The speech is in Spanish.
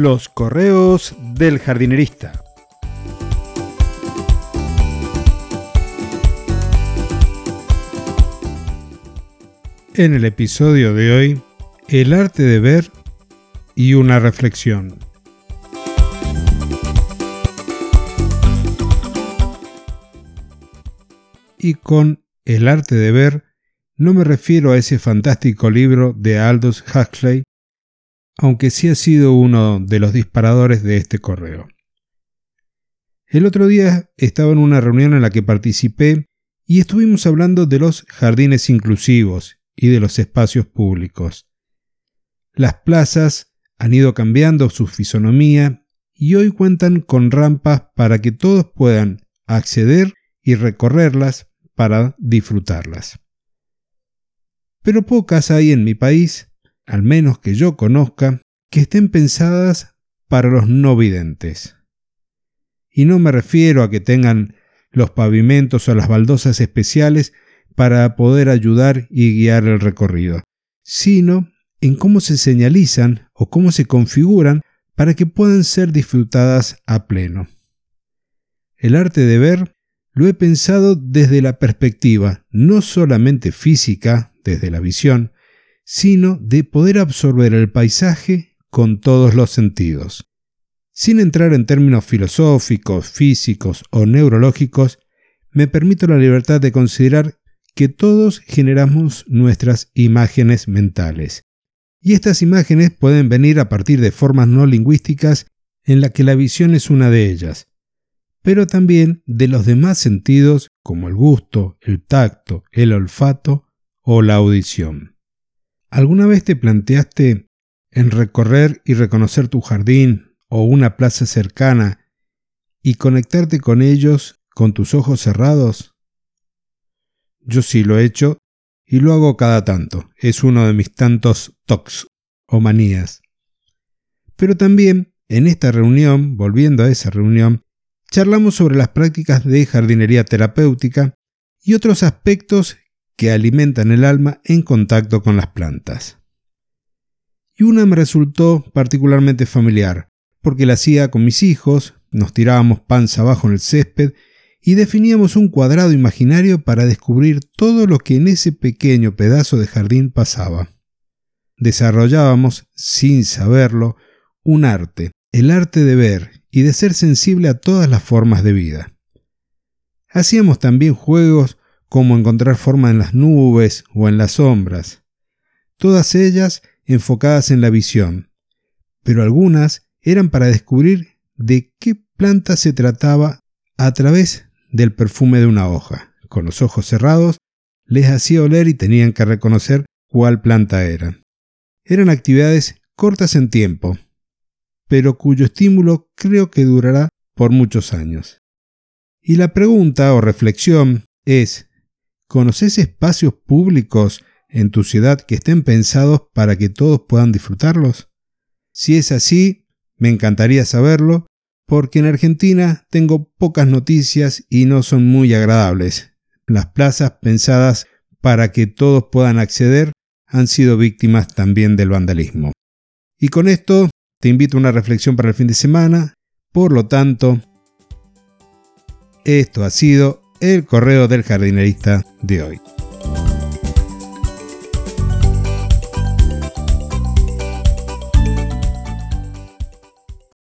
Los correos del jardinerista. En el episodio de hoy, el arte de ver y una reflexión. Y con el arte de ver no me refiero a ese fantástico libro de Aldous Huxley aunque sí ha sido uno de los disparadores de este correo. El otro día estaba en una reunión en la que participé y estuvimos hablando de los jardines inclusivos y de los espacios públicos. Las plazas han ido cambiando su fisonomía y hoy cuentan con rampas para que todos puedan acceder y recorrerlas para disfrutarlas. Pero pocas hay en mi país al menos que yo conozca, que estén pensadas para los no videntes. Y no me refiero a que tengan los pavimentos o las baldosas especiales para poder ayudar y guiar el recorrido, sino en cómo se señalizan o cómo se configuran para que puedan ser disfrutadas a pleno. El arte de ver lo he pensado desde la perspectiva no solamente física, desde la visión, sino de poder absorber el paisaje con todos los sentidos. Sin entrar en términos filosóficos, físicos o neurológicos, me permito la libertad de considerar que todos generamos nuestras imágenes mentales. Y estas imágenes pueden venir a partir de formas no lingüísticas en la que la visión es una de ellas, pero también de los demás sentidos como el gusto, el tacto, el olfato o la audición. ¿Alguna vez te planteaste en recorrer y reconocer tu jardín o una plaza cercana y conectarte con ellos con tus ojos cerrados? Yo sí lo he hecho y lo hago cada tanto. Es uno de mis tantos tocs o manías. Pero también en esta reunión, volviendo a esa reunión, charlamos sobre las prácticas de jardinería terapéutica y otros aspectos que alimentan el alma en contacto con las plantas. Y una me resultó particularmente familiar, porque la hacía con mis hijos, nos tirábamos panza abajo en el césped y definíamos un cuadrado imaginario para descubrir todo lo que en ese pequeño pedazo de jardín pasaba. Desarrollábamos, sin saberlo, un arte, el arte de ver y de ser sensible a todas las formas de vida. Hacíamos también juegos como encontrar forma en las nubes o en las sombras, todas ellas enfocadas en la visión, pero algunas eran para descubrir de qué planta se trataba a través del perfume de una hoja. Con los ojos cerrados, les hacía oler y tenían que reconocer cuál planta era. Eran actividades cortas en tiempo, pero cuyo estímulo creo que durará por muchos años. Y la pregunta o reflexión es ¿Conoces espacios públicos en tu ciudad que estén pensados para que todos puedan disfrutarlos? Si es así, me encantaría saberlo, porque en Argentina tengo pocas noticias y no son muy agradables. Las plazas pensadas para que todos puedan acceder han sido víctimas también del vandalismo. Y con esto te invito a una reflexión para el fin de semana. Por lo tanto, esto ha sido el correo del jardinerista de hoy.